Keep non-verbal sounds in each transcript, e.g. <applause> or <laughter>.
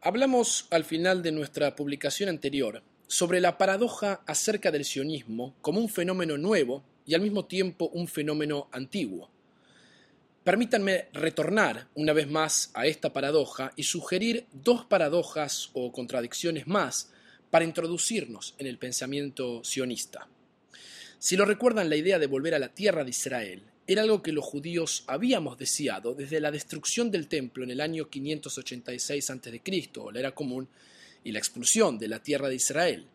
Hablamos al final de nuestra publicación anterior sobre la paradoja acerca del sionismo como un fenómeno nuevo y al mismo tiempo un fenómeno antiguo. Permítanme retornar una vez más a esta paradoja y sugerir dos paradojas o contradicciones más para introducirnos en el pensamiento sionista. Si lo recuerdan, la idea de volver a la tierra de Israel era algo que los judíos habíamos deseado desde la destrucción del templo en el año 586 a.C., la era común, y la expulsión de la tierra de Israel.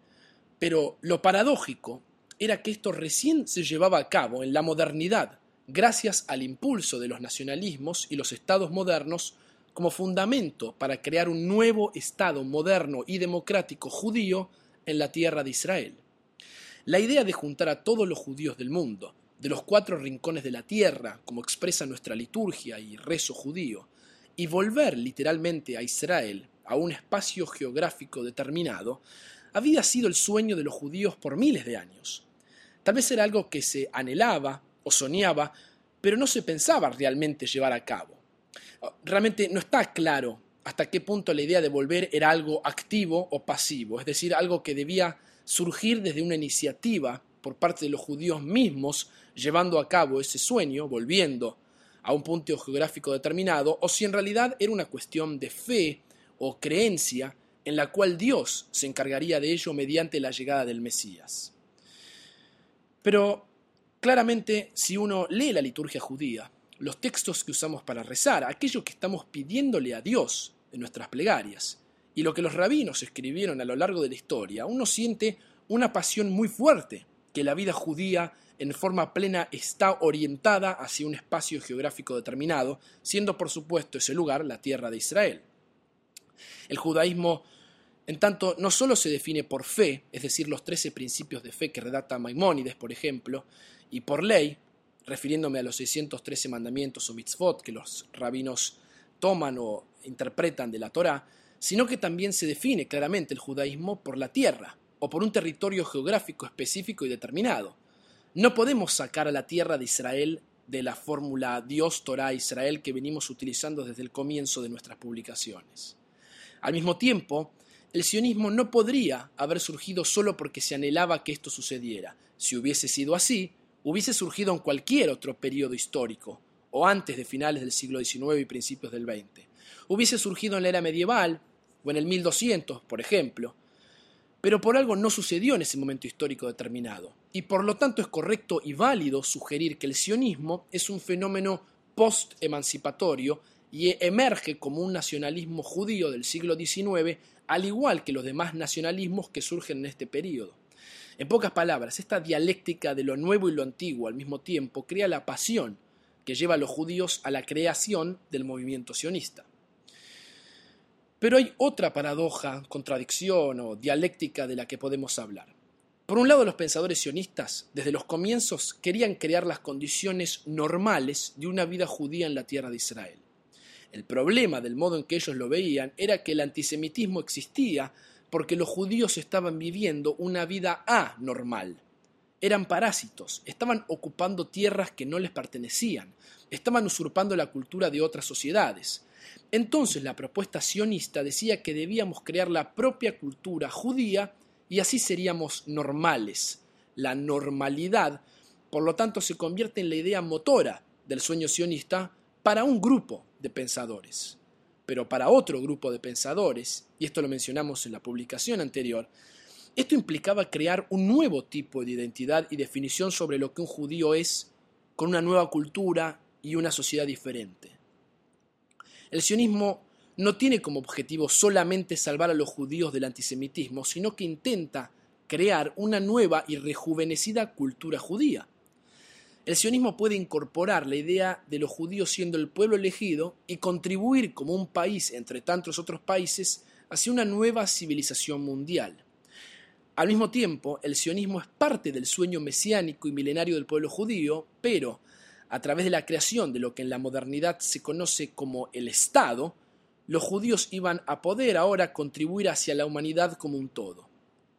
Pero lo paradójico era que esto recién se llevaba a cabo en la modernidad, gracias al impulso de los nacionalismos y los estados modernos como fundamento para crear un nuevo Estado moderno y democrático judío en la tierra de Israel. La idea de juntar a todos los judíos del mundo, de los cuatro rincones de la tierra, como expresa nuestra liturgia y rezo judío, y volver literalmente a Israel, a un espacio geográfico determinado, había sido el sueño de los judíos por miles de años. Tal vez era algo que se anhelaba o soñaba, pero no se pensaba realmente llevar a cabo. Realmente no está claro hasta qué punto la idea de volver era algo activo o pasivo, es decir, algo que debía surgir desde una iniciativa por parte de los judíos mismos llevando a cabo ese sueño, volviendo a un punto geográfico determinado, o si en realidad era una cuestión de fe o creencia en la cual Dios se encargaría de ello mediante la llegada del Mesías. Pero claramente, si uno lee la liturgia judía, los textos que usamos para rezar, aquello que estamos pidiéndole a Dios en nuestras plegarias, y lo que los rabinos escribieron a lo largo de la historia, uno siente una pasión muy fuerte que la vida judía en forma plena está orientada hacia un espacio geográfico determinado, siendo por supuesto ese lugar la tierra de Israel. El judaísmo, en tanto, no solo se define por fe, es decir, los trece principios de fe que redacta Maimónides, por ejemplo, y por ley, refiriéndome a los 613 mandamientos o mitzvot que los rabinos toman o interpretan de la Torá, sino que también se define claramente el judaísmo por la tierra o por un territorio geográfico específico y determinado. No podemos sacar a la tierra de Israel de la fórmula Dios, Torah, Israel que venimos utilizando desde el comienzo de nuestras publicaciones. Al mismo tiempo, el sionismo no podría haber surgido solo porque se anhelaba que esto sucediera. Si hubiese sido así, hubiese surgido en cualquier otro periodo histórico, o antes de finales del siglo XIX y principios del XX. Hubiese surgido en la era medieval, o en el 1200, por ejemplo, pero por algo no sucedió en ese momento histórico determinado, y por lo tanto es correcto y válido sugerir que el sionismo es un fenómeno post-emancipatorio y emerge como un nacionalismo judío del siglo XIX, al igual que los demás nacionalismos que surgen en este periodo. En pocas palabras, esta dialéctica de lo nuevo y lo antiguo al mismo tiempo crea la pasión que lleva a los judíos a la creación del movimiento sionista. Pero hay otra paradoja, contradicción o dialéctica de la que podemos hablar. Por un lado, los pensadores sionistas, desde los comienzos, querían crear las condiciones normales de una vida judía en la tierra de Israel. El problema del modo en que ellos lo veían era que el antisemitismo existía porque los judíos estaban viviendo una vida anormal. Eran parásitos, estaban ocupando tierras que no les pertenecían, estaban usurpando la cultura de otras sociedades. Entonces la propuesta sionista decía que debíamos crear la propia cultura judía y así seríamos normales. La normalidad, por lo tanto, se convierte en la idea motora del sueño sionista para un grupo de pensadores. Pero para otro grupo de pensadores, y esto lo mencionamos en la publicación anterior, esto implicaba crear un nuevo tipo de identidad y definición sobre lo que un judío es, con una nueva cultura y una sociedad diferente. El sionismo no tiene como objetivo solamente salvar a los judíos del antisemitismo, sino que intenta crear una nueva y rejuvenecida cultura judía. El sionismo puede incorporar la idea de los judíos siendo el pueblo elegido y contribuir como un país entre tantos otros países hacia una nueva civilización mundial. Al mismo tiempo, el sionismo es parte del sueño mesiánico y milenario del pueblo judío, pero a través de la creación de lo que en la modernidad se conoce como el Estado, los judíos iban a poder ahora contribuir hacia la humanidad como un todo.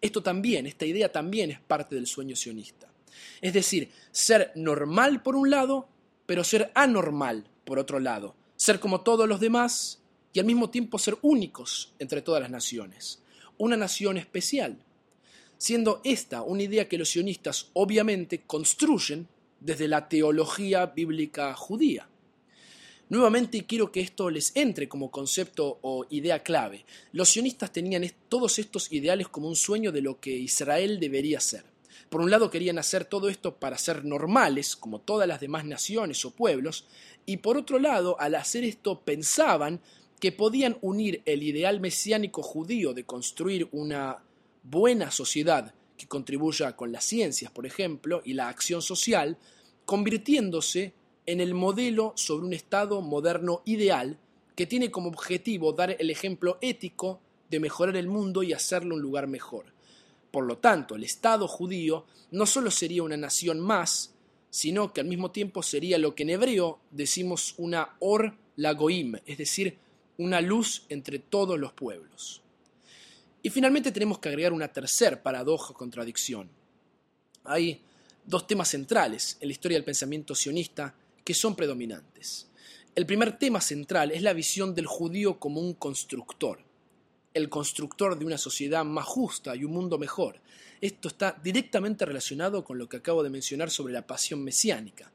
Esto también, esta idea también es parte del sueño sionista. Es decir, ser normal por un lado, pero ser anormal por otro lado. Ser como todos los demás, y al mismo tiempo ser únicos entre todas las naciones, una nación especial, siendo esta una idea que los sionistas obviamente construyen desde la teología bíblica judía. Nuevamente quiero que esto les entre como concepto o idea clave. Los sionistas tenían todos estos ideales como un sueño de lo que Israel debería ser. Por un lado querían hacer todo esto para ser normales, como todas las demás naciones o pueblos, y por otro lado, al hacer esto pensaban que podían unir el ideal mesiánico judío de construir una buena sociedad que contribuya con las ciencias, por ejemplo, y la acción social, convirtiéndose en el modelo sobre un Estado moderno ideal que tiene como objetivo dar el ejemplo ético de mejorar el mundo y hacerlo un lugar mejor. Por lo tanto, el Estado judío no solo sería una nación más, sino que al mismo tiempo sería lo que en hebreo decimos una or lagoim, es decir, una luz entre todos los pueblos. Y finalmente tenemos que agregar una tercera paradoja o contradicción. Hay dos temas centrales en la historia del pensamiento sionista que son predominantes. El primer tema central es la visión del judío como un constructor, el constructor de una sociedad más justa y un mundo mejor. Esto está directamente relacionado con lo que acabo de mencionar sobre la pasión mesiánica.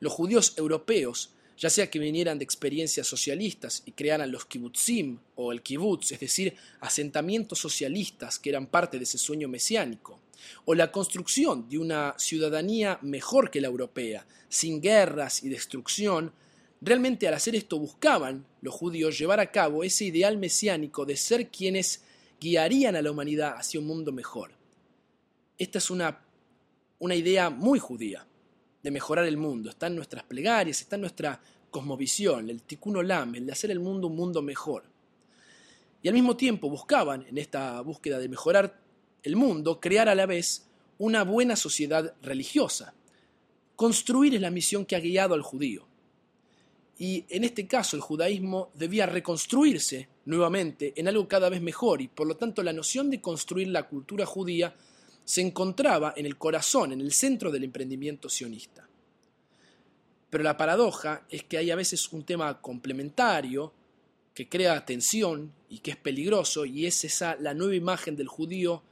Los judíos europeos, ya sea que vinieran de experiencias socialistas y crearan los kibbutzim o el kibbutz, es decir, asentamientos socialistas que eran parte de ese sueño mesiánico, o la construcción de una ciudadanía mejor que la europea, sin guerras y destrucción, realmente al hacer esto buscaban los judíos llevar a cabo ese ideal mesiánico de ser quienes guiarían a la humanidad hacia un mundo mejor. Esta es una, una idea muy judía de mejorar el mundo, está en nuestras plegarias, está en nuestra cosmovisión, el tikkun olam, el de hacer el mundo un mundo mejor. Y al mismo tiempo buscaban, en esta búsqueda de mejorar el mundo, crear a la vez una buena sociedad religiosa. Construir es la misión que ha guiado al judío. Y en este caso el judaísmo debía reconstruirse nuevamente en algo cada vez mejor y por lo tanto la noción de construir la cultura judía se encontraba en el corazón, en el centro del emprendimiento sionista. Pero la paradoja es que hay a veces un tema complementario que crea tensión y que es peligroso y es esa la nueva imagen del judío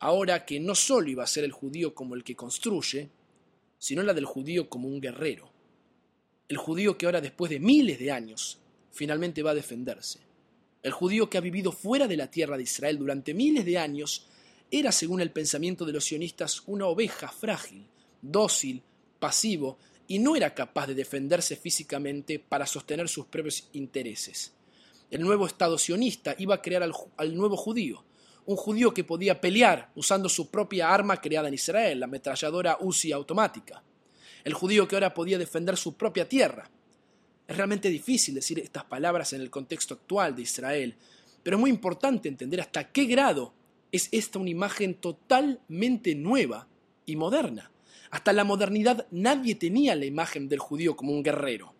ahora que no solo iba a ser el judío como el que construye, sino la del judío como un guerrero. El judío que ahora después de miles de años finalmente va a defenderse. El judío que ha vivido fuera de la tierra de Israel durante miles de años era, según el pensamiento de los sionistas, una oveja frágil, dócil, pasivo, y no era capaz de defenderse físicamente para sostener sus propios intereses. El nuevo Estado sionista iba a crear al, nuevo judío, un judío que podía pelear usando su propia arma creada en Israel, la ametralladora Uzi automática. El judío que ahora podía defender su propia tierra. Es realmente difícil decir estas palabras en el contexto actual de Israel, pero es muy importante entender hasta qué grado es esta una imagen totalmente nueva y moderna. Hasta la modernidad nadie tenía la imagen del judío como un guerrero.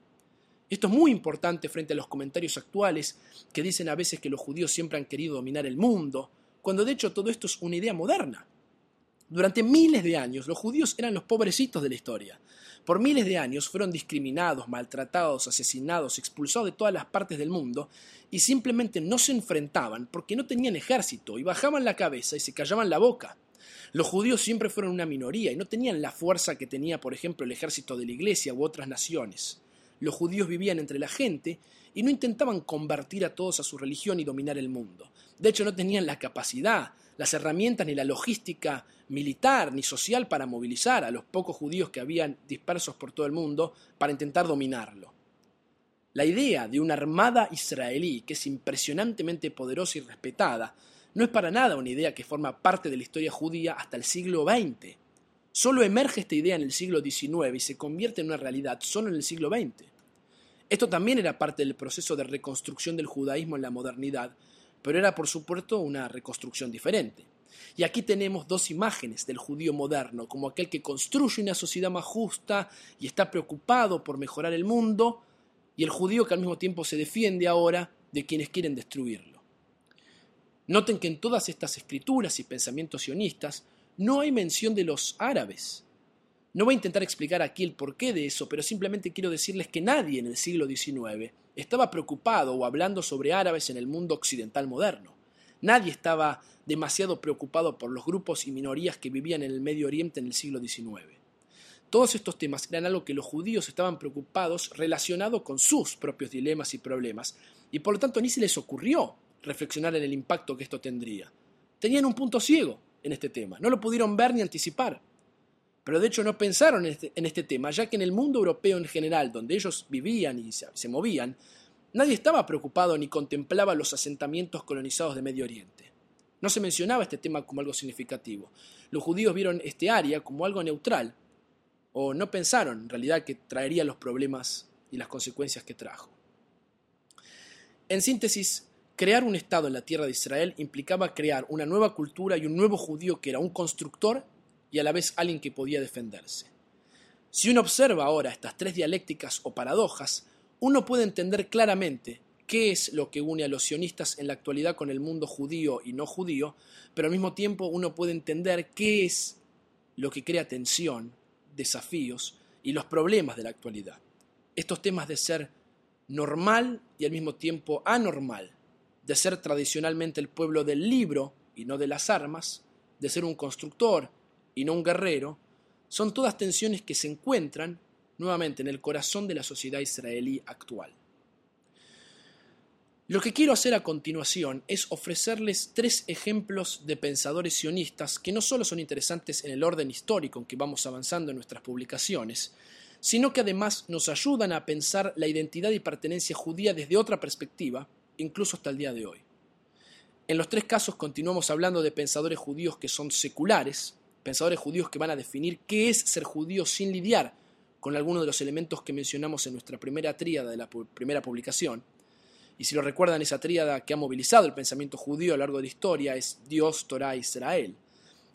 Esto es muy importante frente a los comentarios actuales que dicen a veces que los judíos siempre han querido dominar el mundo, cuando de hecho todo esto es una idea moderna. Durante miles de años los judíos eran los pobrecitos de la historia. Por miles de años fueron discriminados, maltratados, asesinados, expulsados de todas las partes del mundo y simplemente no se enfrentaban porque no tenían ejército y bajaban la cabeza y se callaban la boca. Los judíos siempre fueron una minoría y no tenían la fuerza que tenía, por ejemplo, el ejército de la iglesia u otras naciones. Los judíos vivían entre la gente y no intentaban convertir a todos a su religión y dominar el mundo. De hecho, no tenían la capacidad, las herramientas ni la logística militar ni social para movilizar a los pocos judíos que habían dispersos por todo el mundo para intentar dominarlo. La idea de una armada israelí que es impresionantemente poderosa y respetada no es para nada una idea que forma parte de la historia judía hasta el siglo XX. Solo emerge esta idea en el siglo XIX y se convierte en una realidad solo en el siglo XX. Esto también era parte del proceso de reconstrucción del judaísmo en la modernidad, pero era por supuesto una reconstrucción diferente. Y aquí tenemos dos imágenes del judío moderno, como aquel que construye una sociedad más justa y está preocupado por mejorar el mundo, y el judío que al mismo tiempo se defiende ahora de quienes quieren destruirlo. Noten que en todas estas escrituras y pensamientos sionistas no hay mención de los árabes. No voy a intentar explicar aquí el porqué de eso, pero simplemente quiero decirles que nadie en el siglo XIX estaba preocupado o hablando sobre árabes en el mundo occidental moderno. Nadie estaba demasiado preocupado por los grupos y minorías que vivían en el Medio Oriente en el siglo XIX. Todos estos temas eran algo que los judíos estaban preocupados relacionado con sus propios dilemas y problemas, y por lo tanto ni se les ocurrió reflexionar en el impacto que esto tendría. Tenían un punto ciego en este tema, no lo pudieron ver ni anticipar pero de hecho no pensaron este, en este, tema, ya que en el mundo europeo en general, donde ellos vivían y se, movían, nadie estaba preocupado ni contemplaba los asentamientos colonizados de Medio Oriente. No se mencionaba este tema como algo significativo. Los judíos vieron este área como algo neutral, o no pensaron en realidad que traería los problemas y las consecuencias que trajo. En síntesis, crear un Estado en la tierra de Israel implicaba crear una nueva cultura y un nuevo judío que era un constructor y a la vez alguien que podía defenderse. Si uno observa ahora estas tres dialécticas o paradojas, uno puede entender claramente qué es lo que une a los sionistas en la actualidad con el mundo judío y no judío, pero al mismo tiempo uno puede entender qué es lo que crea tensión, desafíos y los problemas de la actualidad. Estos temas de ser normal y al mismo tiempo anormal, de ser tradicionalmente el pueblo del libro y no de las armas, de ser un constructor y no un guerrero, son todas tensiones que se encuentran nuevamente en el corazón de la sociedad israelí actual. Lo que quiero hacer a continuación es ofrecerles tres ejemplos de pensadores sionistas que no solo son interesantes en el orden histórico en que vamos avanzando en nuestras publicaciones, sino que además nos ayudan a pensar la identidad y pertenencia judía desde otra perspectiva, incluso hasta el día de hoy. En los tres casos continuamos hablando de pensadores judíos que son seculares, pensadores judíos que van a definir qué es ser judío sin lidiar con algunos de los elementos que mencionamos en nuestra primera tríada de la primera publicación. Y si lo recuerdan, esa tríada que ha movilizado el pensamiento judío a lo largo de la historia es Dios, Torah, Israel.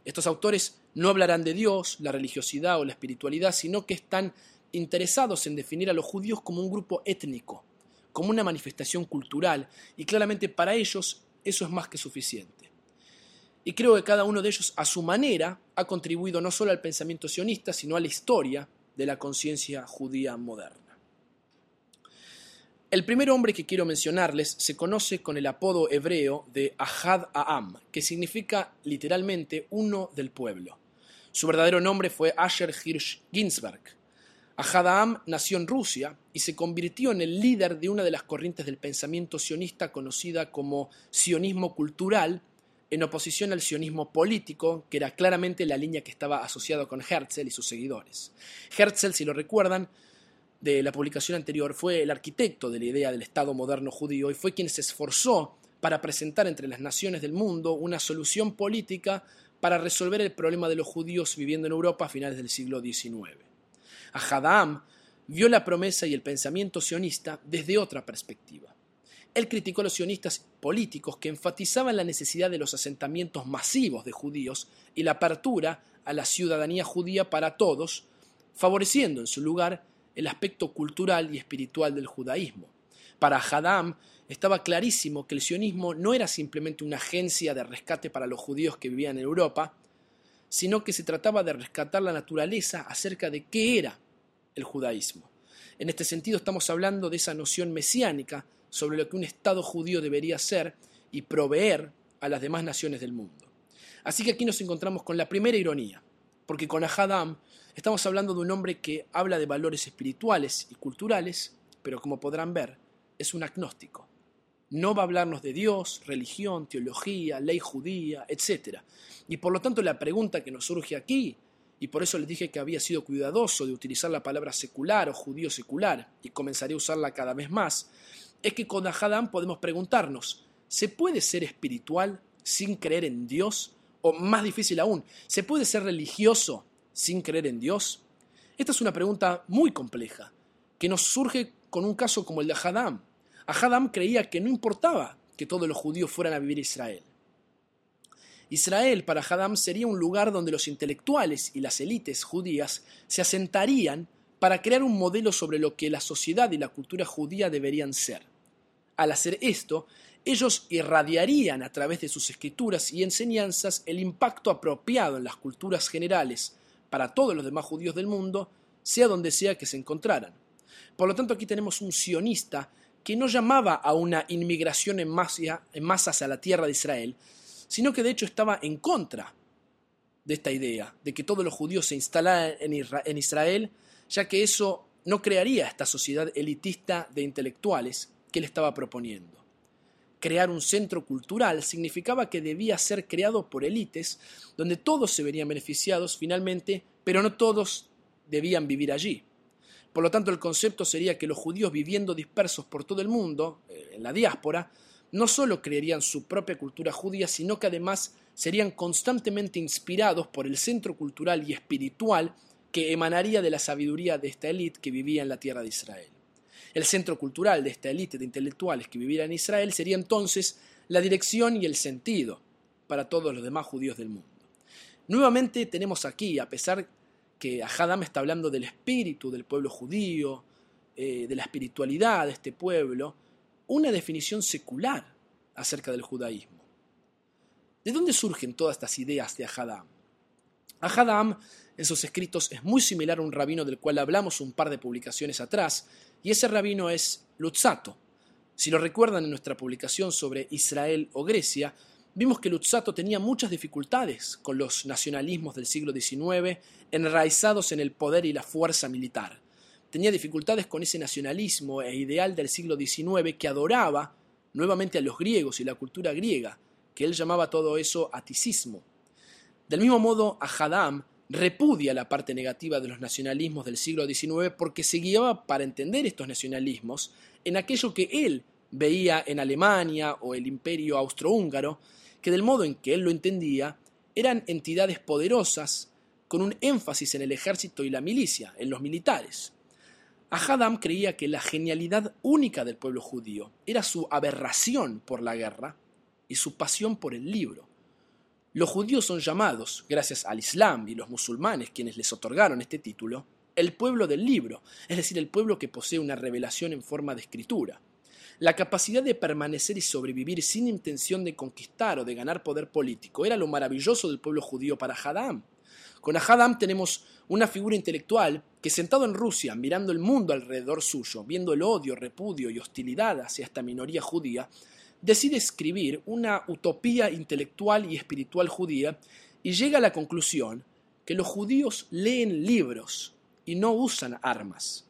Estos autores no hablarán de Dios, la religiosidad o la espiritualidad, sino que están interesados en definir a los judíos como un grupo étnico, como una manifestación cultural, y claramente para ellos eso es más que suficiente. Y creo que cada uno de ellos, a su manera, ha contribuido no solo al pensamiento sionista, sino a la historia de la conciencia judía moderna. El primer hombre que quiero mencionarles se conoce con el apodo hebreo de Ahad Aam, que significa literalmente uno del pueblo. Su verdadero nombre fue Asher Hirsch Ginsberg. Ahad Aam nació en Rusia y se convirtió en el líder de una de las corrientes del pensamiento sionista conocida como sionismo cultural en oposición al sionismo político, que era claramente la línea que estaba asociada con Herzl y sus seguidores. Herzl, si lo recuerdan, de la publicación anterior, fue el arquitecto de la idea del Estado moderno judío y fue quien se esforzó para presentar entre las naciones del mundo una solución política para resolver el problema de los judíos viviendo en Europa a finales del siglo XIX. Ahadam vio la promesa y el pensamiento sionista desde otra perspectiva. Él criticó a los sionistas políticos que enfatizaban la necesidad de los asentamientos masivos de judíos y la apertura a la ciudadanía judía para todos, favoreciendo en su lugar el aspecto cultural y espiritual del judaísmo. Para Haddam estaba clarísimo que el sionismo no era simplemente una agencia de rescate para los judíos que vivían en Europa, sino que se trataba de rescatar la naturaleza acerca de qué era el judaísmo. En este sentido estamos hablando de esa noción mesiánica sobre lo que un Estado judío debería ser y proveer a las demás naciones del mundo. Así que aquí nos encontramos con la primera ironía, porque con Ahadam estamos hablando de un hombre que habla de valores espirituales y culturales, pero como podrán ver, es un agnóstico. No va a hablarnos de Dios, religión, teología, ley judía, etc. Y por lo tanto la pregunta que nos surge aquí, y por eso les dije que había sido cuidadoso de utilizar la palabra secular o judío secular, y comenzaré a usarla cada vez más, es que con Ahadam podemos preguntarnos, ¿se puede ser espiritual sin creer en Dios? O más difícil aún, ¿se puede ser religioso sin creer en Dios? Esta es una pregunta muy compleja, que nos surge con un caso como el de Ahadam. Ahadam creía que no importaba que todos los judíos fueran a vivir a Israel. Israel para Ahadam sería un lugar donde los intelectuales y las élites judías se asentarían para crear un modelo sobre lo que la sociedad y la cultura judía deberían ser. Al hacer esto, ellos irradiarían a través de sus escrituras y enseñanzas el impacto apropiado en las culturas generales para todos los demás judíos del mundo, sea donde sea que se encontraran. Por lo tanto, aquí tenemos un sionista que no llamaba a una inmigración en, en masas a la tierra de Israel, sino que de hecho estaba en contra de esta idea, de que todos los judíos se instalaran en Israel, ya que eso no crearía esta sociedad elitista de intelectuales que él estaba proponiendo. Crear un centro cultural significaba que debía ser creado por élites, donde todos se verían beneficiados finalmente, pero no todos debían vivir allí. Por lo tanto, el concepto sería que los judíos viviendo dispersos por todo el mundo, eh, en la diáspora, no solo creerían su propia cultura judía, sino que además serían constantemente inspirados por el centro cultural y espiritual que emanaría de la sabiduría de esta élite que vivía en la tierra de Israel. El centro cultural de esta élite de intelectuales que viviera en Israel sería entonces la dirección y el sentido para todos los demás judíos del mundo. Nuevamente tenemos aquí, a pesar que Ahadam está hablando del espíritu del pueblo judío, eh, de la espiritualidad de este pueblo, una definición secular acerca del judaísmo. ¿De dónde surgen todas estas ideas de Ahadam? Ahadam en sus escritos es muy similar a un rabino del cual hablamos un par de publicaciones atrás, y ese rabino es Lutzato. Si lo recuerdan en nuestra publicación sobre Israel o Grecia, vimos que Lutzato tenía muchas dificultades con los nacionalismos del siglo XIX enraizados en el poder y la fuerza militar. Tenía dificultades con ese nacionalismo e ideal del siglo XIX que adoraba nuevamente a los griegos y la cultura griega, que él llamaba todo eso aticismo. Del mismo modo, Ahadam repudia la parte negativa de los nacionalismos del siglo XIX porque se guiaba para entender estos nacionalismos en aquello que él veía en Alemania o el imperio austrohúngaro, que del modo en que él lo entendía, eran entidades poderosas con un énfasis en el ejército y la milicia, en los militares. Ahadam creía que la genialidad única del pueblo judío era su aberración por la guerra y su pasión por el libro. Los judíos son llamados, gracias al Islam y los musulmanes quienes les otorgaron este título, el pueblo del libro, es decir, el pueblo que posee una revelación en forma de escritura. La capacidad de permanecer y sobrevivir sin intención de conquistar o de ganar poder político era lo maravilloso del pueblo judío para Hadam. Con Hadam tenemos una figura intelectual que sentado en Rusia, mirando el mundo alrededor suyo, viendo el odio, repudio y hostilidad hacia esta minoría judía, decide escribir una utopía intelectual y espiritual judía y llega a la conclusión que los judíos leen libros y no usan armas.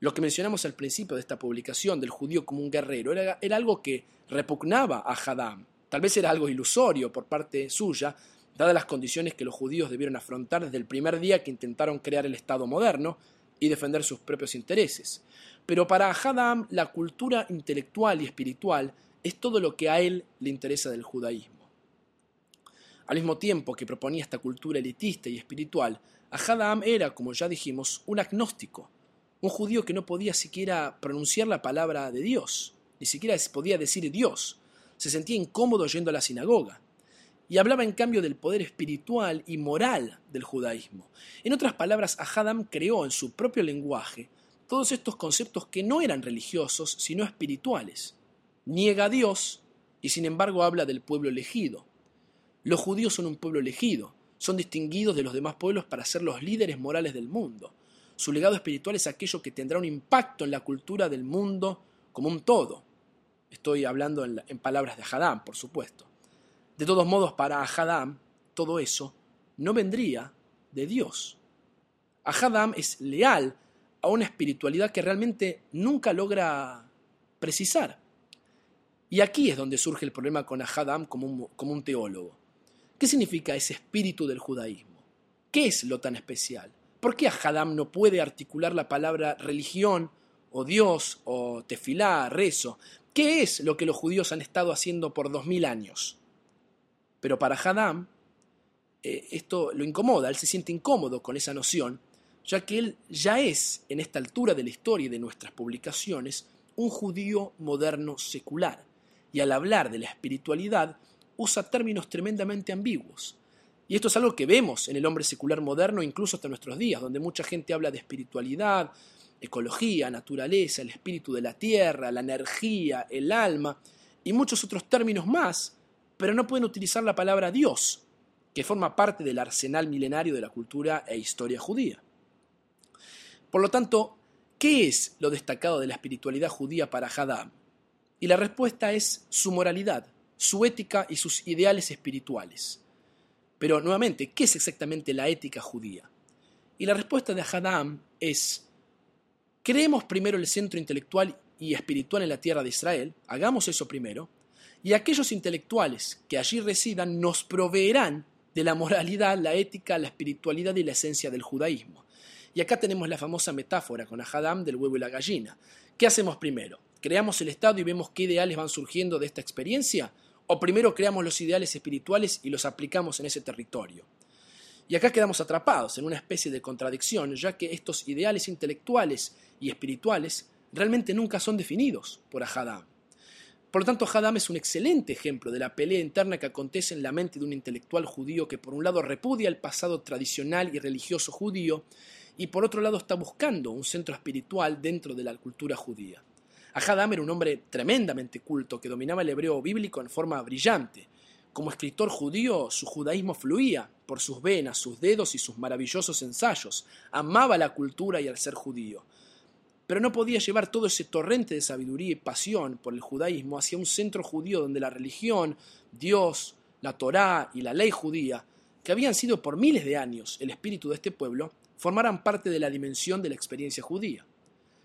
Lo que mencionamos al principio de esta publicación del judío como un guerrero era, algo que repugnaba a Hadam. Tal vez era algo ilusorio por parte suya, dadas las condiciones que los judíos debieron afrontar desde el primer día que intentaron crear el Estado moderno y defender sus propios intereses. Pero para Hadam la cultura intelectual y espiritual es todo lo que a él le interesa del judaísmo. Al mismo tiempo que proponía esta cultura elitista y espiritual, Ahadam era, como ya dijimos, un agnóstico, un judío que no podía siquiera pronunciar la palabra de Dios, ni siquiera podía decir Dios, se sentía incómodo yendo a la sinagoga, y hablaba en cambio del poder espiritual y moral del judaísmo. En otras palabras, Ahadam creó en su propio lenguaje todos estos conceptos que no eran religiosos, sino espirituales, niega a Dios y sin embargo habla del pueblo elegido. Los judíos son un pueblo elegido, son distinguidos de los demás pueblos para ser los líderes morales del mundo. Su legado espiritual es aquello que tendrá un impacto en la cultura del mundo como un todo. Estoy hablando en, palabras de Hadam, por supuesto. De todos modos, para Hadam, todo eso no vendría de Dios. Hadam es leal a una espiritualidad que realmente nunca logra precisar. Y aquí es donde surge el problema con Ahadam como un, como un teólogo. ¿Qué significa ese espíritu del judaísmo? ¿Qué es lo tan especial? ¿Por qué Ahadam no puede articular la palabra religión o Dios o tefilá, rezo? ¿Qué es lo que los judíos han estado haciendo por dos mil años? Pero para Hadam eh, esto lo incomoda, él se siente incómodo con esa noción, ya que él ya es, en esta altura de la historia y de nuestras publicaciones, un judío moderno secular y al hablar de la espiritualidad usa términos tremendamente ambiguos. Y esto es algo que vemos en el hombre secular moderno incluso hasta nuestros días, donde mucha gente habla de espiritualidad, ecología, naturaleza, el espíritu de la tierra, la energía, el alma y muchos otros términos más, pero no pueden utilizar la palabra Dios. que forma parte del arsenal milenario de la cultura e historia judía. Por lo tanto, ¿qué es lo destacado de la espiritualidad judía para Hadam? Y la respuesta es su moralidad, su ética y sus ideales espirituales. Pero nuevamente, ¿qué es exactamente la ética judía? Y la respuesta de Hadam es, creemos primero el centro intelectual y espiritual en la tierra de Israel, hagamos eso primero, y aquellos intelectuales que allí residan nos proveerán de la moralidad, la ética, la espiritualidad y la esencia del judaísmo. Y acá tenemos la famosa metáfora con Hadam del huevo y la gallina. ¿Qué hacemos primero? ¿Creamos el Estado y vemos qué ideales van surgiendo de esta experiencia? ¿O primero creamos los ideales espirituales y los aplicamos en ese territorio? Y acá quedamos atrapados en una especie de contradicción, ya que estos ideales intelectuales y espirituales realmente nunca son definidos por Hadam. Por lo tanto, Hadam es un excelente ejemplo de la pelea interna que acontece en la mente de un intelectual judío que por un lado repudia el pasado tradicional y religioso judío y por otro lado está buscando un centro espiritual dentro de la cultura judía. Hadam era un hombre tremendamente culto que dominaba el hebreo bíblico en forma brillante. Como escritor judío, su judaísmo fluía por sus venas, sus dedos y sus maravillosos ensayos. Amaba la cultura y el ser judío. Pero no podía llevar todo ese torrente de sabiduría y pasión por el judaísmo hacia un centro judío donde la religión, Dios, la Torá y la ley judía, que habían sido por miles de años el espíritu de este pueblo, formaran parte de la dimensión de la experiencia judía.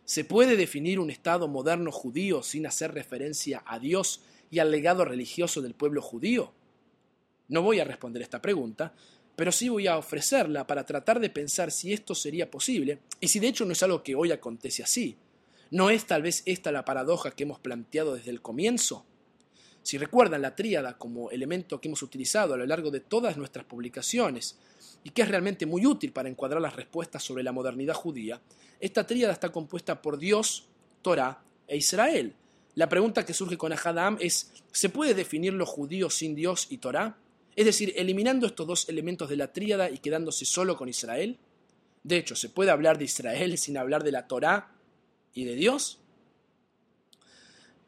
¿Se puede definir un Estado moderno judío sin hacer referencia a Dios y al legado religioso del pueblo judío? No voy a responder esta pregunta, pero sí voy a ofrecerla para tratar de pensar si esto sería posible y si de hecho no es algo que hoy acontece así. ¿No es tal vez esta la paradoja que hemos planteado desde el comienzo? Si recuerdan la tríada como elemento que hemos utilizado a lo largo de todas nuestras publicaciones y que es realmente muy útil para encuadrar las respuestas sobre la modernidad judía, esta tríada está compuesta por Dios, Torah e Israel. La pregunta que surge con Ahadam es, ¿se puede definir lo judío sin Dios y Torah? Es decir, eliminando estos dos elementos de la tríada y quedándose solo con Israel. De hecho, ¿se puede hablar de Israel sin hablar de la Torah y de Dios?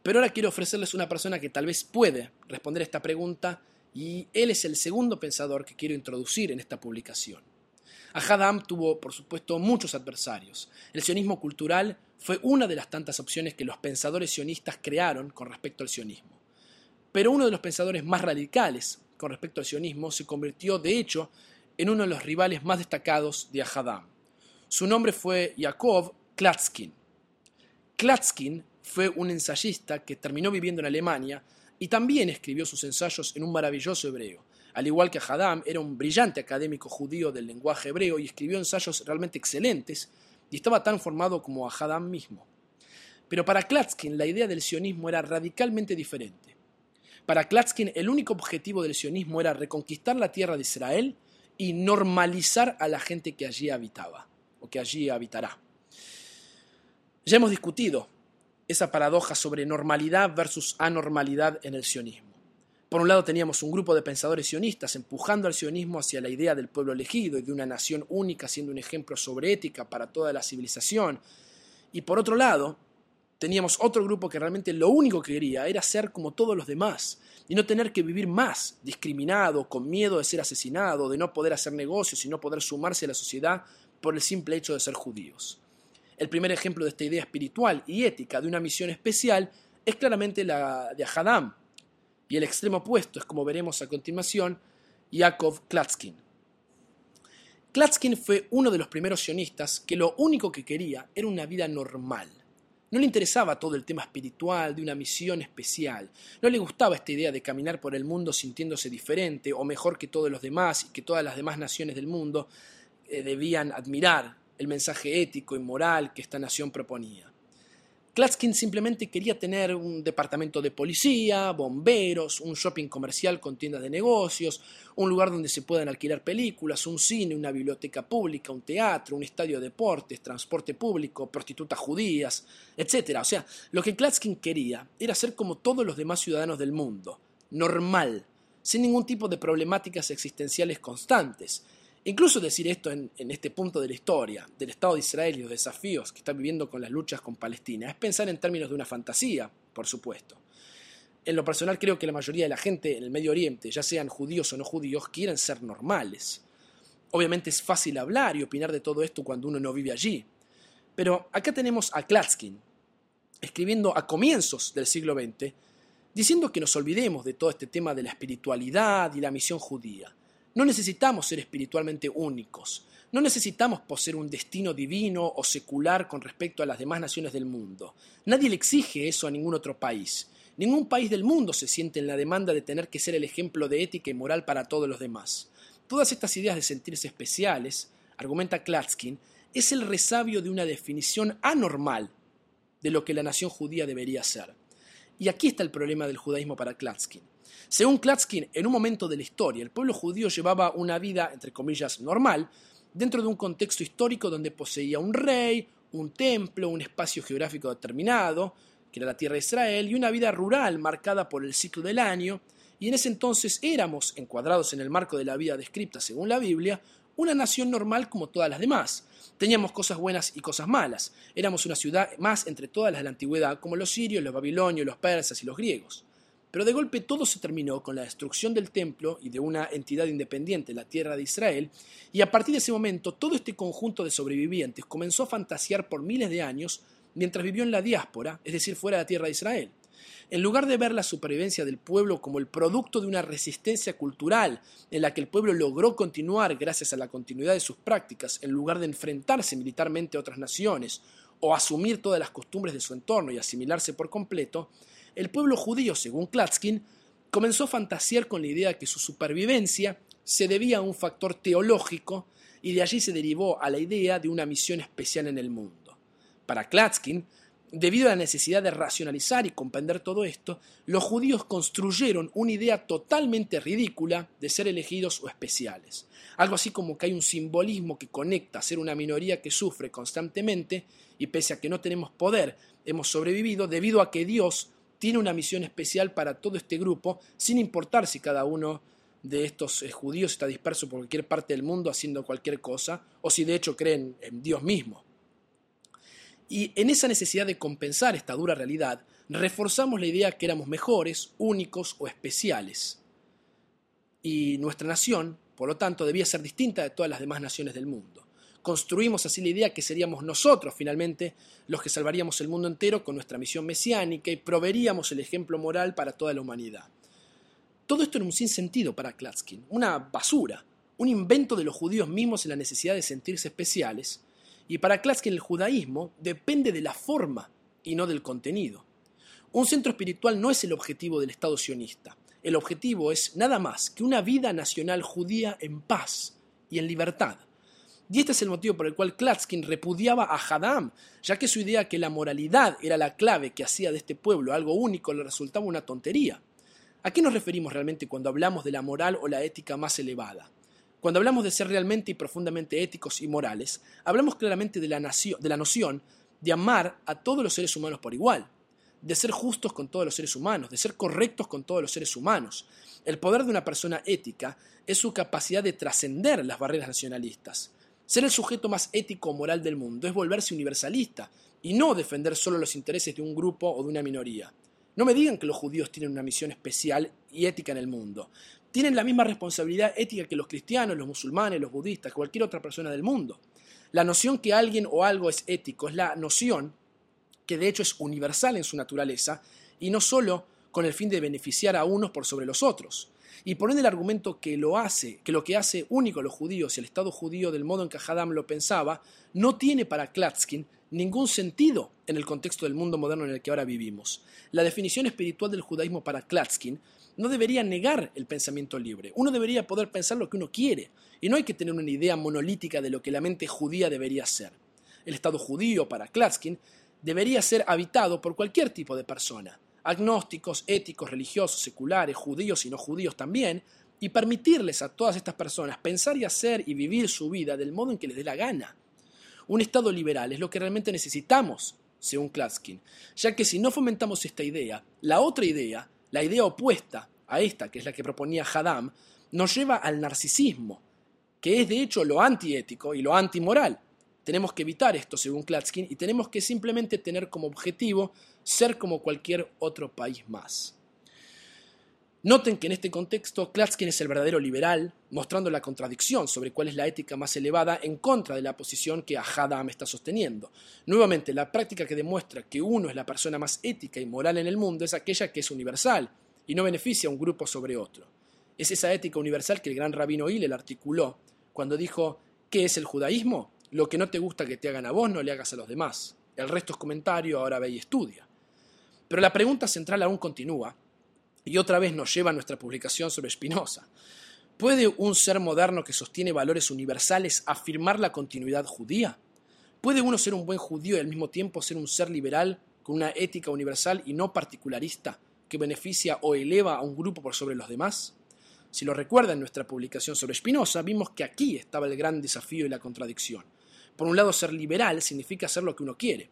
Pero ahora quiero ofrecerles una persona que tal vez puede responder esta pregunta y él es el segundo pensador que quiero introducir en esta publicación. Ahadam tuvo, por supuesto, muchos adversarios. El sionismo cultural fue una de las tantas opciones que los pensadores sionistas crearon con respecto al sionismo. Pero uno de los pensadores más radicales con respecto al sionismo se convirtió, de hecho, en uno de los rivales más destacados de Ahadam. Su nombre fue Yakov Klatskin. Klatskin fue un ensayista que terminó viviendo en Alemania y también escribió sus ensayos en un maravilloso hebreo. Al igual que Hadam, era un brillante académico judío del lenguaje hebreo y escribió ensayos realmente excelentes y estaba tan formado como Hadam mismo. Pero para Klatskin la idea del sionismo era radicalmente diferente. Para Klatskin el único objetivo del sionismo era reconquistar la tierra de Israel y normalizar a la gente que allí habitaba o que allí habitará. Ya hemos discutido esa paradoja sobre normalidad versus anormalidad en el sionismo. Por un lado teníamos un grupo de pensadores sionistas empujando al sionismo hacia la idea del pueblo elegido y de una nación única siendo un ejemplo sobre ética para toda la civilización. Y por otro lado, teníamos otro grupo que realmente lo único que quería era ser como todos los demás y no tener que vivir más discriminado, con miedo de ser asesinado, de no poder hacer negocios y no poder sumarse a la sociedad por el simple hecho de ser judíos. El primer ejemplo de esta idea espiritual y ética de una misión especial es claramente la de Ahadam, y el extremo opuesto es, como veremos a continuación, Yakov Klatskin. Klatskin fue uno de los primeros sionistas que lo único que quería era una vida normal. No le interesaba todo el tema espiritual de una misión especial. No le gustaba esta idea de caminar por el mundo sintiéndose diferente o mejor que todos los demás y que todas las demás naciones del mundo eh, debían admirar el mensaje ético y moral que esta nación proponía. Klatskin simplemente quería tener un departamento de policía, bomberos, un shopping comercial con tiendas de negocios, un lugar donde se puedan alquilar películas, un cine, una biblioteca pública, un teatro, un estadio de deportes, transporte público, prostitutas judías, etc. O sea, lo que Klatskin quería era ser como todos los demás ciudadanos del mundo, normal, sin ningún tipo de problemáticas existenciales constantes, Incluso decir esto en, este punto de la historia, del Estado de Israel y los desafíos que está viviendo con las luchas con Palestina, es pensar en términos de una fantasía, por supuesto. En lo personal creo que la mayoría de la gente en el Medio Oriente, ya sean judíos o no judíos, quieren ser normales. Obviamente es fácil hablar y opinar de todo esto cuando uno no vive allí. Pero acá tenemos a Klatskin, escribiendo a comienzos del siglo XX, diciendo que nos olvidemos de todo este tema de la espiritualidad y la misión judía. No necesitamos ser espiritualmente únicos, no necesitamos poseer un destino divino o secular con respecto a las demás naciones del mundo. Nadie le exige eso a ningún otro país. Ningún país del mundo se siente en la demanda de tener que ser el ejemplo de ética y moral para todos los demás. Todas estas ideas de sentirse especiales, argumenta Klatskin, es el resabio de una definición anormal de lo que la nación judía debería ser. Y aquí está el problema del judaísmo para Klatskin. Según Klatskin, en un momento de la historia, el pueblo judío llevaba una vida, entre comillas, normal, dentro de un contexto histórico donde poseía un rey, un templo, un espacio geográfico determinado, que era la tierra de Israel, y una vida rural marcada por el ciclo del año, y en ese entonces éramos, encuadrados en el marco de la vida descrita según la Biblia, una nación normal como todas las demás. Teníamos cosas buenas y cosas malas. Éramos una ciudad más entre todas las de la antigüedad, como los sirios, los babilonios, los persas y los griegos. Pero de golpe todo se terminó con la destrucción del templo y de una entidad independiente, la tierra de Israel, y a partir de ese momento todo este conjunto de sobrevivientes comenzó a fantasear por miles de años mientras vivió en la diáspora, es decir, fuera de la tierra de Israel. En lugar de ver la supervivencia del pueblo como el producto de una resistencia cultural en la que el pueblo logró continuar gracias a la continuidad de sus prácticas, en lugar de enfrentarse militarmente a otras naciones o asumir todas las costumbres de su entorno y asimilarse por completo, el pueblo judío, según Klatskin, comenzó a fantasear con la idea de que su supervivencia se debía a un factor teológico y de allí se derivó a la idea de una misión especial en el mundo. Para Klatskin, debido a la necesidad de racionalizar y comprender todo esto, los judíos construyeron una idea totalmente ridícula de ser elegidos o especiales. Algo así como que hay un simbolismo que conecta a ser una minoría que sufre constantemente y pese a que no tenemos poder, hemos sobrevivido debido a que Dios tiene una misión especial para todo este grupo, sin importar si cada uno de estos eh, judíos está disperso por cualquier parte del mundo haciendo cualquier cosa, o si de hecho creen en Dios mismo. Y en esa necesidad de compensar esta dura realidad, reforzamos la idea que éramos mejores, únicos o especiales. Y nuestra nación, por lo tanto, debía ser distinta de todas las demás naciones del mundo. Construimos así la idea que seríamos nosotros, finalmente, los que salvaríamos el mundo entero con nuestra misión mesiánica y proveeríamos el ejemplo moral para toda la humanidad. Todo esto era un sinsentido para Klatskin, una basura, un invento de los judíos mismos en la necesidad de sentirse especiales, y para Klatskin el judaísmo depende de la forma y no del contenido. Un centro espiritual no es el objetivo del Estado sionista. El objetivo es nada más que una vida nacional judía en paz y en libertad. Y este es el motivo por el cual Klatskin repudiaba a Haddam, ya que su idea que la moralidad era la clave que hacía de este pueblo algo único le resultaba una tontería. ¿A qué nos referimos realmente cuando hablamos de la moral o la ética más elevada? Cuando hablamos de ser realmente y profundamente éticos y morales, hablamos claramente de la, de la noción de amar a todos los seres humanos por igual, de ser justos con todos los seres humanos, de ser correctos con todos los seres humanos. El poder de una persona ética es su capacidad de trascender las barreras nacionalistas. Ser el sujeto más ético o moral del mundo es volverse universalista y no defender solo los intereses de un grupo o de una minoría. No me digan que los judíos tienen una misión especial y ética en el mundo. Tienen la misma responsabilidad ética que los cristianos, los musulmanes, los budistas, cualquier otra persona del mundo. La noción que alguien o algo es ético es la noción que de hecho es universal en su naturaleza y no solo con el fin de beneficiar a unos por sobre los otros y ponen el argumento que lo hace, que lo que hace único a los judíos y el Estado judío del modo en que Haddam lo pensaba, no tiene para Klatskin ningún sentido en el contexto del mundo moderno en el que ahora vivimos. La definición espiritual del judaísmo para Klatskin no debería negar el pensamiento libre. Uno debería poder pensar lo que uno quiere, y no hay que tener una idea monolítica de lo que la mente judía debería ser. El Estado judío, para Klatskin, debería ser habitado por cualquier tipo de persona, agnósticos, éticos, religiosos, seculares, judíos y no judíos también, y permitirles a todas estas personas pensar y hacer y vivir su vida del modo en que les dé la gana. Un Estado liberal es lo que realmente necesitamos, según Klatskin, ya que si no fomentamos esta idea, la otra idea, la idea opuesta a esta, que es la que proponía Haddam, nos lleva al narcisismo, que es de hecho lo antiético y lo antimoral. Tenemos que evitar esto, según Klatskin, y tenemos que simplemente tener como objetivo ser como cualquier otro país más. Noten que en este contexto Klatskin es el verdadero liberal, mostrando la contradicción sobre cuál es la ética más elevada en contra de la posición que Ahadam está sosteniendo. Nuevamente, la práctica que demuestra que uno es la persona más ética y moral en el mundo es aquella que es universal y no beneficia a un grupo sobre otro. Es esa ética universal que el gran rabino Hillel articuló cuando dijo, ¿qué es el judaísmo? Lo que no te gusta que te hagan a vos no le hagas a los demás. El resto es comentario, ahora ve y estudia. Pero la pregunta central aún continúa y otra vez nos lleva a nuestra publicación sobre Spinoza. ¿Puede un ser moderno que sostiene valores universales afirmar la continuidad judía? ¿Puede uno ser un buen judío y al mismo tiempo ser un ser liberal con una ética universal y no particularista que beneficia o eleva a un grupo por sobre los demás? Si lo recuerda en nuestra publicación sobre Spinoza, vimos que aquí estaba el gran desafío y la contradicción. Por un lado, ser liberal significa hacer lo que uno quiere,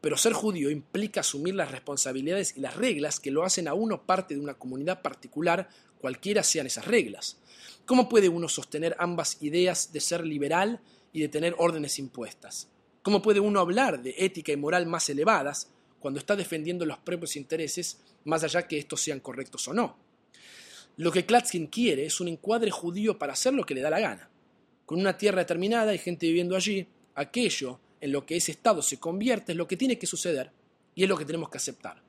pero ser judío implica asumir las responsabilidades y las reglas que lo hacen a uno parte de una comunidad particular, cualquiera sean esas reglas. ¿Cómo puede uno sostener ambas ideas de ser liberal y de tener órdenes impuestas? ¿Cómo puede uno hablar de ética y moral más elevadas cuando está defendiendo los propios intereses, más allá que estos sean correctos o no? Lo que Klatskin quiere es un encuadre judío para hacer lo que le da la gana. Con una tierra determinada y gente viviendo allí, aquello en lo que ese Estado se convierte es lo que tiene que suceder y es lo que tenemos que aceptar.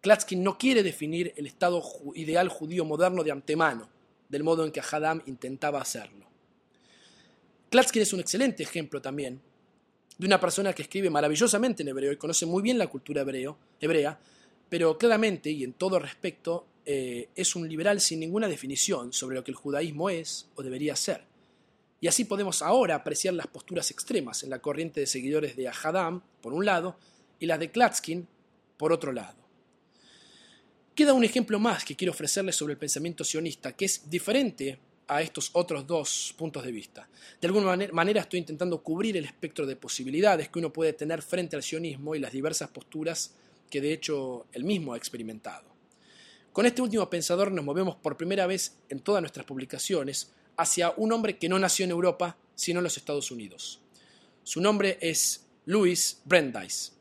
Klatskin no quiere definir el Estado ideal judío moderno de antemano, del modo en que Haddam intentaba hacerlo. Klatskin es un excelente ejemplo también de una persona que escribe maravillosamente en hebreo y conoce muy bien la cultura hebreo, hebrea, pero claramente y en todo respecto eh, es un liberal sin ninguna definición sobre lo que el judaísmo es o debería ser. Y así podemos ahora apreciar las posturas extremas en la corriente de seguidores de Ahadam, por un lado, y las de Klatskin, por otro lado. Queda un ejemplo más que quiero ofrecerles sobre el pensamiento sionista, que es diferente a estos otros dos puntos de vista. De alguna manera estoy intentando cubrir el espectro de posibilidades que uno puede tener frente al sionismo y las diversas posturas que de hecho él mismo ha experimentado. Con este último pensador nos movemos por primera vez en todas nuestras publicaciones hacia un hombre que no nació en Europa, sino en los Estados Unidos. Su nombre es Louis Brandeis,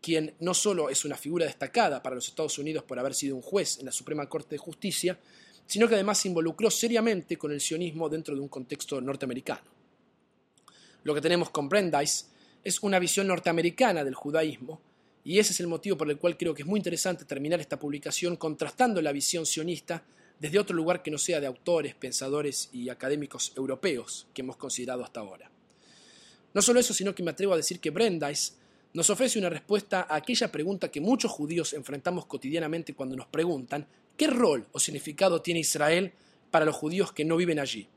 quien no solo es una figura destacada para los Estados Unidos por haber sido un juez en la Suprema Corte de Justicia, sino que además se involucró seriamente con el sionismo dentro de un contexto norteamericano. Lo que tenemos con Brandeis es una visión norteamericana del judaísmo, y ese es el motivo por el cual creo que es muy interesante terminar esta publicación contrastando la visión sionista desde otro lugar que no sea de autores, pensadores y académicos europeos que hemos considerado hasta ahora. No solo eso, sino que me atrevo a decir que Brandeis nos ofrece una respuesta a aquella pregunta que muchos judíos enfrentamos cotidianamente cuando nos preguntan qué rol o significado tiene Israel para los judíos que no viven allí.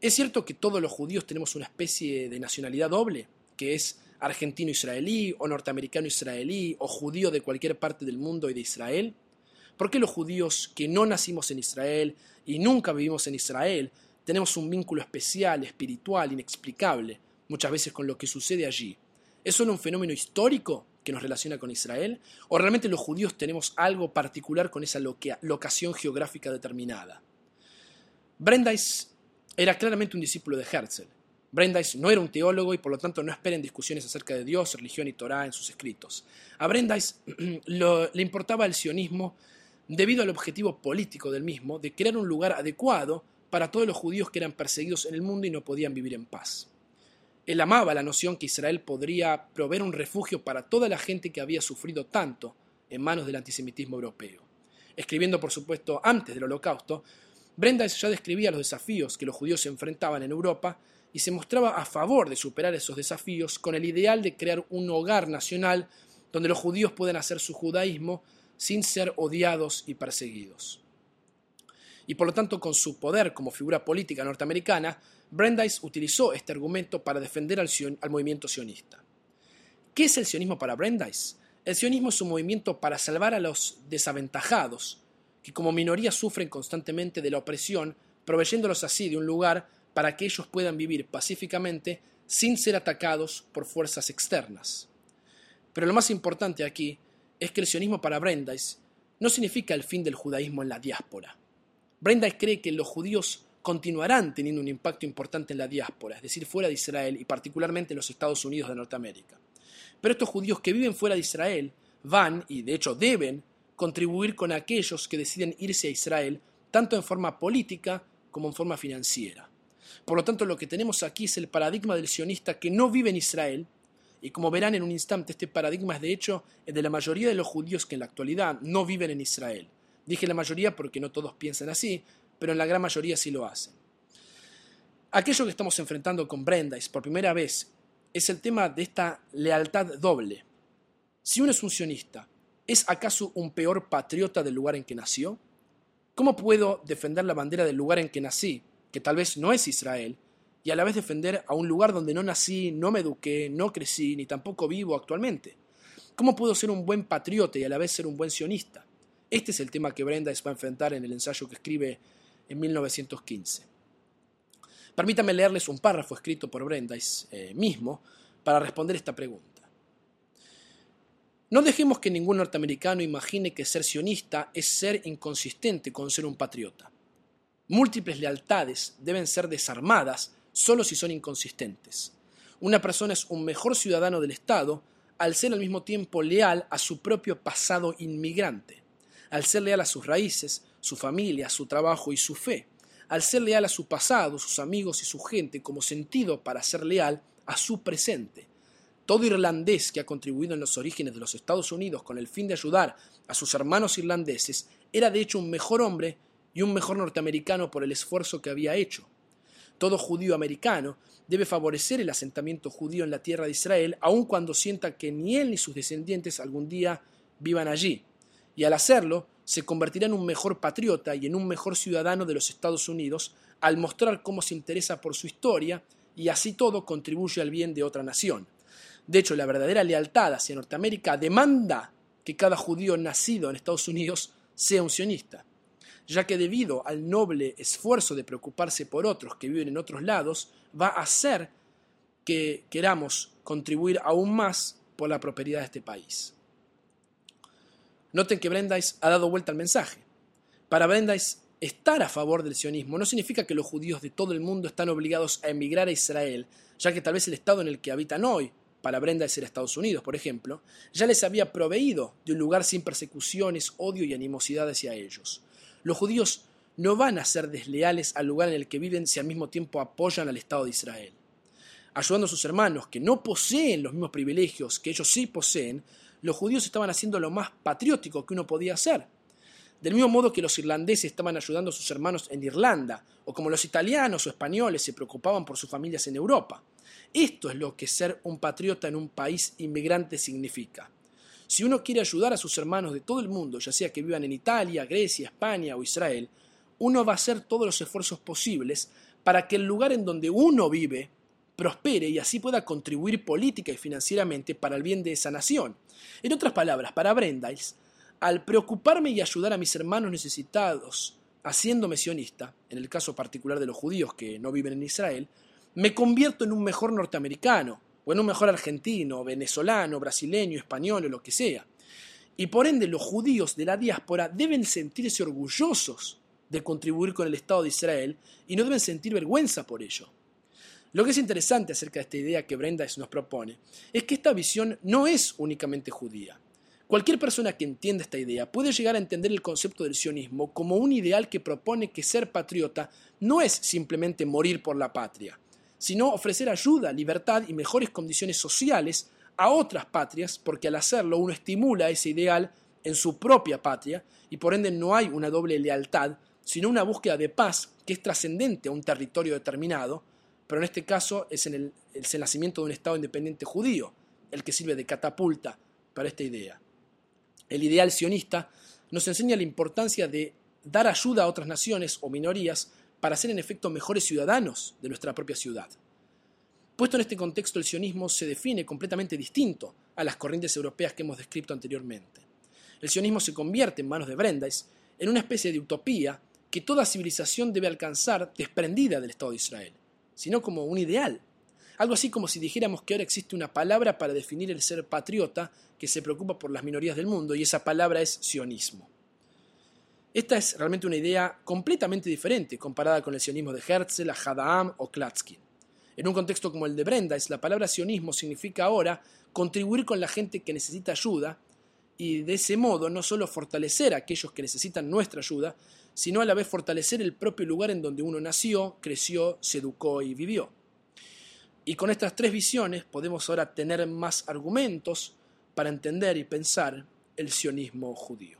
¿Es cierto que todos los judíos tenemos una especie de nacionalidad doble, que es argentino-israelí o norteamericano-israelí o judío de cualquier parte del mundo y de Israel? ¿Por qué los judíos que no nacimos en Israel y nunca vivimos en Israel tenemos un vínculo especial, espiritual, inexplicable, muchas veces con lo que sucede allí? ¿Es solo un fenómeno histórico que nos relaciona con Israel? ¿O realmente los judíos tenemos algo particular con esa locación geográfica determinada? Brandeis era claramente un discípulo de Herzl. Brandeis no era un teólogo y por lo tanto no esperen discusiones acerca de Dios, religión y Torah en sus escritos. A Brandeis <clears throat> le importaba el sionismo debido al objetivo político del mismo de crear un lugar adecuado para todos los judíos que eran perseguidos en el mundo y no podían vivir en paz. Él amaba la noción que Israel podría proveer un refugio para toda la gente que había sufrido tanto en manos del antisemitismo europeo. Escribiendo, por supuesto, antes del holocausto, Brandeis ya describía los desafíos que los judíos se enfrentaban en Europa y se mostraba a favor de superar esos desafíos con el ideal de crear un hogar nacional donde los judíos puedan hacer su judaísmo sin ser odiados y perseguidos. Y por lo tanto, con su poder como figura política norteamericana, Brandeis utilizó este argumento para defender al, movimiento sionista. ¿Qué es el sionismo para Brandeis? El sionismo es un movimiento para salvar a los desaventajados, que como minoría sufren constantemente de la opresión, proveyéndolos así de un lugar para que ellos puedan vivir pacíficamente sin ser atacados por fuerzas externas. Pero lo más importante aquí es que el sionismo para Brandeis no significa el fin del judaísmo en la diáspora. Brandeis cree que los judíos continuarán teniendo un impacto importante en la diáspora, es decir, fuera de Israel y particularmente en los Estados Unidos de Norteamérica. Pero estos judíos que viven fuera de Israel van, y de hecho deben, contribuir con aquellos que deciden irse a Israel, tanto en forma política como en forma financiera. Por lo tanto, lo que tenemos aquí es el paradigma del sionista que no vive en Israel, y como verán en un instante, este paradigma es de hecho el de la mayoría de los judíos que en la actualidad no viven en Israel. Dije la mayoría porque no todos piensan así, pero en la gran mayoría sí lo hacen. Aquello que estamos enfrentando con Brendais por primera vez es el tema de esta lealtad doble. Si uno es un sionista, ¿es acaso un peor patriota del lugar en que nació? ¿Cómo puedo defender la bandera del lugar en que nací, que tal vez no es Israel, y a la vez defender a un lugar donde no nací, no me eduqué, no crecí, ni tampoco vivo actualmente? ¿Cómo puedo ser un buen patriota y a la vez ser un buen sionista? Este es el tema que Brenda va a enfrentar en el ensayo que escribe en 1915. Permítanme leerles un párrafo escrito por Brendais eh, mismo para responder esta pregunta. No dejemos que ningún norteamericano imagine que ser sionista es ser inconsistente con ser un patriota. Múltiples lealtades deben ser desarmadas solo si son inconsistentes. Una persona es un mejor ciudadano del Estado al ser al mismo tiempo leal a su propio pasado inmigrante, al ser leal a sus raíces, su familia, su trabajo y su fe, al ser leal a su pasado, sus amigos y su gente como sentido para ser leal a su presente. Todo irlandés que ha contribuido en los orígenes de los Estados Unidos con el fin de ayudar a sus hermanos irlandeses era de hecho un mejor hombre y un mejor norteamericano por el esfuerzo que había hecho. Todo judío americano debe favorecer el asentamiento judío en la tierra de Israel, aun cuando sienta que ni él ni sus descendientes algún día vivan allí. Y al hacerlo, se convertirá en un mejor patriota y en un mejor ciudadano de los Estados Unidos al mostrar cómo se interesa por su historia y así todo contribuye al bien de otra nación. De hecho, la verdadera lealtad hacia Norteamérica demanda que cada judío nacido en Estados Unidos sea un sionista, ya que debido al noble esfuerzo de preocuparse por otros que viven en otros lados, va a hacer que queramos contribuir aún más por la prosperidad de este país. Noten que Brandeis ha dado vuelta al mensaje. Para Brandeis, estar a favor del sionismo no significa que los judíos de todo el mundo están obligados a emigrar a Israel, ya que tal vez el estado en el que habitan hoy, para Brandeis era Estados Unidos, por ejemplo, ya les había proveído de un lugar sin persecuciones, odio y animosidad hacia ellos. Los judíos no van a ser desleales al lugar en el que viven si al mismo tiempo apoyan al Estado de Israel. Ayudando a sus hermanos que no poseen los mismos privilegios que ellos sí poseen, los judíos estaban haciendo lo más patriótico que uno podía hacer. Del mismo modo que los irlandeses estaban ayudando a sus hermanos en Irlanda, o como los italianos o españoles se preocupaban por sus familias en Europa. Esto es lo que ser un patriota en un país inmigrante significa. Si uno quiere ayudar a sus hermanos de todo el mundo, ya sea que vivan en Italia, Grecia, España o Israel, uno va a hacer todos los esfuerzos posibles para que el lugar en donde uno vive prospere y así pueda contribuir política y financieramente para el bien de esa nación. En otras palabras, para Brandeis, al preocuparme y ayudar a mis hermanos necesitados, haciéndome sionista, en el caso particular de los judíos que no viven en Israel, me convierto en un mejor norteamericano, o en un mejor argentino, venezolano, brasileño, español o lo que sea. Y por ende los judíos de la diáspora deben sentirse orgullosos de contribuir con el Estado de Israel y no deben sentir vergüenza por ello. Lo que es interesante acerca de esta idea que Brenda nos propone es que esta visión no es únicamente judía. Cualquier persona que entienda esta idea puede llegar a entender el concepto del sionismo como un ideal que propone que ser patriota no es simplemente morir por la patria, sino ofrecer ayuda, libertad y mejores condiciones sociales a otras patrias, porque al hacerlo uno estimula ese ideal en su propia patria y por ende no hay una doble lealtad, sino una búsqueda de paz que es trascendente a un territorio determinado, pero en este caso es en el, el nacimiento de un Estado independiente judío el que sirve de catapulta para esta idea. El ideal sionista nos enseña la importancia de dar ayuda a otras naciones o minorías para ser en efecto mejores ciudadanos de nuestra propia ciudad. Puesto en este contexto, el sionismo se define completamente distinto a las corrientes europeas que hemos descrito anteriormente. El sionismo se convierte en manos de Brandeis en una especie de utopía que toda civilización debe alcanzar desprendida del Estado de Israel sino como un ideal. Algo así como si dijéramos que ahora existe una palabra para definir el ser patriota que se preocupa por las minorías del mundo, y esa palabra es sionismo. Esta es realmente una idea completamente diferente comparada con el sionismo de Herzl, Hadaam o Klatskin. En un contexto como el de Brenda, la palabra sionismo significa ahora contribuir con la gente que necesita ayuda y de ese modo no solo fortalecer a aquellos que necesitan nuestra ayuda, sino a la vez fortalecer el propio lugar en donde uno nació, creció, se educó y vivió. Y con estas tres visiones podemos ahora tener más argumentos para entender y pensar el sionismo judío.